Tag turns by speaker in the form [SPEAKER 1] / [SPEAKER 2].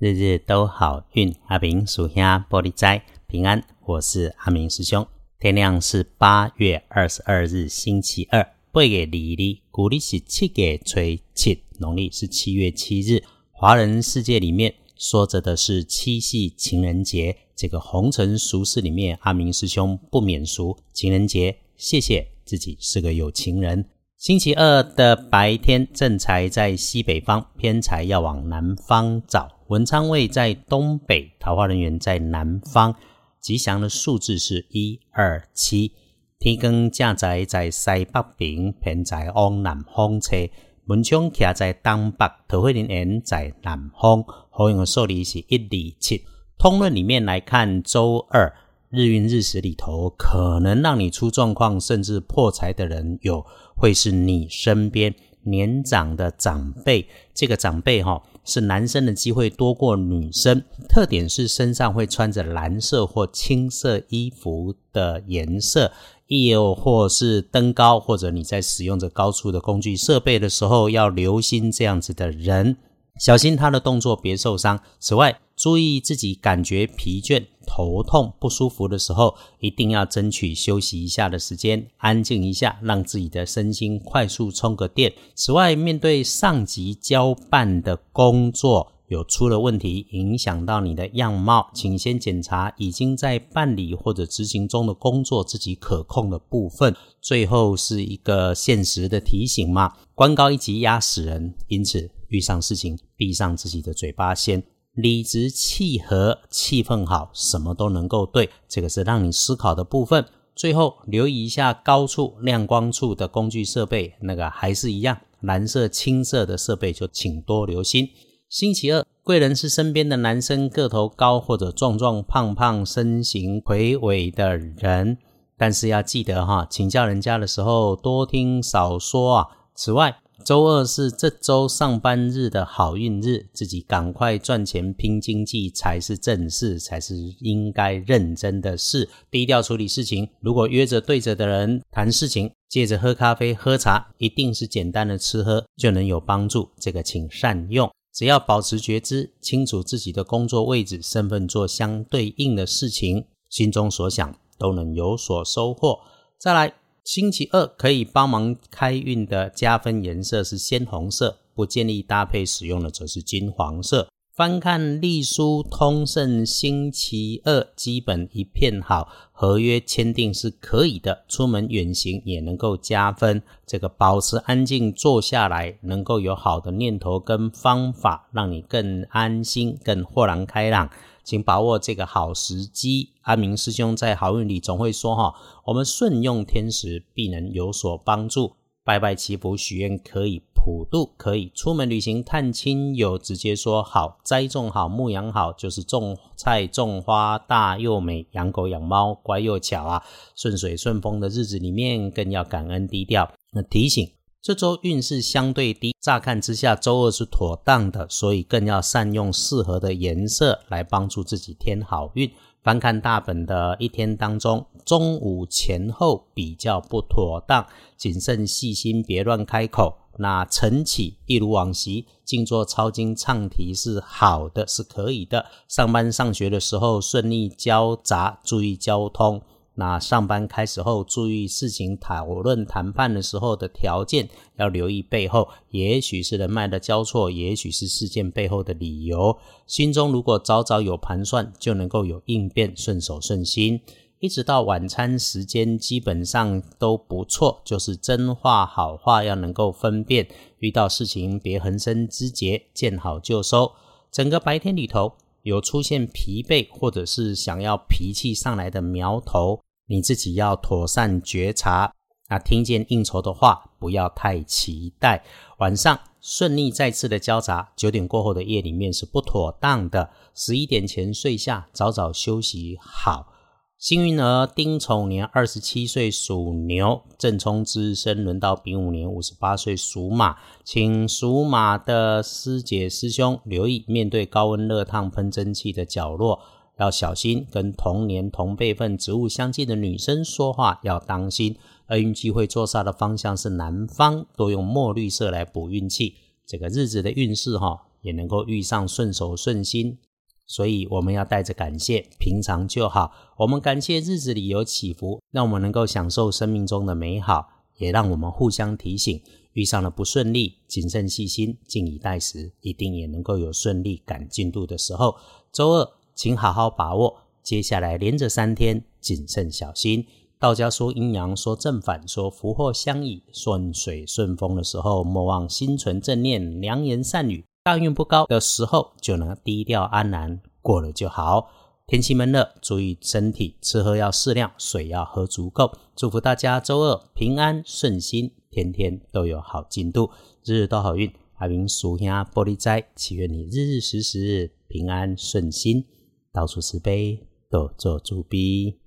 [SPEAKER 1] 日日都好运，阿明属下玻璃斋平安。我是阿明师兄。天亮是八月二十二日，星期二。八月二日，古历是七月初七，农历是七月七日。华人世界里面说着的是七夕情人节。这个红尘俗世里面，阿明师兄不免俗。情人节，谢谢自己是个有情人。星期二的白天，正财在西北方，偏财要往南方找。文昌位在东北，桃花人员在南方。吉祥的数字是一二七。天光正宅在西北边，偏宅往南方车。文昌徛在东北，桃花人缘在南方。好用的数字是一二七。通论里面来看，周二日运日时里头，可能让你出状况甚至破财的人，有会是你身边年长的长辈。这个长辈哈。是男生的机会多过女生，特点是身上会穿着蓝色或青色衣服的颜色，亦有或是登高，或者你在使用着高处的工具设备的时候，要留心这样子的人，小心他的动作别受伤。此外，注意自己感觉疲倦、头痛、不舒服的时候，一定要争取休息一下的时间，安静一下，让自己的身心快速充个电。此外，面对上级交办的工作有出了问题，影响到你的样貌，请先检查已经在办理或者执行中的工作自己可控的部分。最后是一个现实的提醒嘛，官高一级压死人，因此遇上事情闭上自己的嘴巴先。理直气和，气氛好，什么都能够对。这个是让你思考的部分。最后留意一下高处亮光处的工具设备，那个还是一样，蓝色、青色的设备就请多留心。星期二，贵人是身边的男生，个头高或者壮壮胖胖、身形魁伟的人，但是要记得哈，请教人家的时候多听少说啊。此外，周二是这周上班日的好运日，自己赶快赚钱拼经济才是正事，才是应该认真的事。低调处理事情，如果约着对着的人谈事情，借着喝咖啡、喝茶，一定是简单的吃喝就能有帮助。这个请善用，只要保持觉知，清楚自己的工作位置、身份，做相对应的事情，心中所想都能有所收获。再来。星期二可以帮忙开运的加分颜色是鲜红色，不建议搭配使用的则是金黄色。翻看隶书通胜，星期二基本一片好，合约签订是可以的，出门远行也能够加分。这个保持安静坐下来，能够有好的念头跟方法，让你更安心、更豁然开朗。请把握这个好时机。阿明师兄在好运里总会说：“哈，我们顺用天时，必能有所帮助。拜拜祈福许愿可以普渡，可以出门旅行探亲友，直接说好栽种好牧养好，就是种菜种花大又美，养狗养猫乖又巧啊。顺水顺风的日子里面，更要感恩低调。那提醒。”这周运势相对低，乍看之下周二是妥当的，所以更要善用适合的颜色来帮助自己添好运。翻看大本的一天当中，中午前后比较不妥当，谨慎细心，别乱开口。那晨起一如往昔，静坐抄经唱题是好的，是可以的。上班上学的时候顺利交杂，注意交通。那上班开始后，注意事情讨论谈判的时候的条件，要留意背后，也许是人脉的交错，也许是事件背后的理由。心中如果早早有盘算，就能够有应变，顺手顺心。一直到晚餐时间，基本上都不错，就是真话好话要能够分辨。遇到事情别横生枝节，见好就收。整个白天里头有出现疲惫，或者是想要脾气上来的苗头。你自己要妥善觉察，啊，听见应酬的话，不要太期待。晚上顺利再次的交杂，九点过后的夜里面是不妥当的。十一点前睡下，早早休息好。幸运儿丁丑年二十七岁属牛，正冲之身轮到丙午年五十八岁属马，请属马的师姐师兄留意，面对高温热烫喷蒸汽的角落。要小心跟同年同辈分、职务相近的女生说话，要当心。厄运机会坐煞的方向是南方，多用墨绿色来补运气。这个日子的运势哈，也能够遇上顺手顺心。所以我们要带着感谢，平常就好。我们感谢日子里有起伏，让我们能够享受生命中的美好，也让我们互相提醒，遇上了不顺利，谨慎细心，静以待时，一定也能够有顺利赶进度的时候。周二，请好好把握，接下来连着三天，谨慎小心。道家说阴阳，说正反，说福祸相倚，顺水顺风的时候，莫忘心存正念，良言善语。大运不高的时候，就能低调安然过了就好。天气闷热，注意身体，吃喝要适量，水要喝足够。祝福大家周二平安顺心，天天都有好进度，日日都好运。阿明属下玻璃斋，祈愿你日日时时平安顺心，到处慈悲，都做主逼。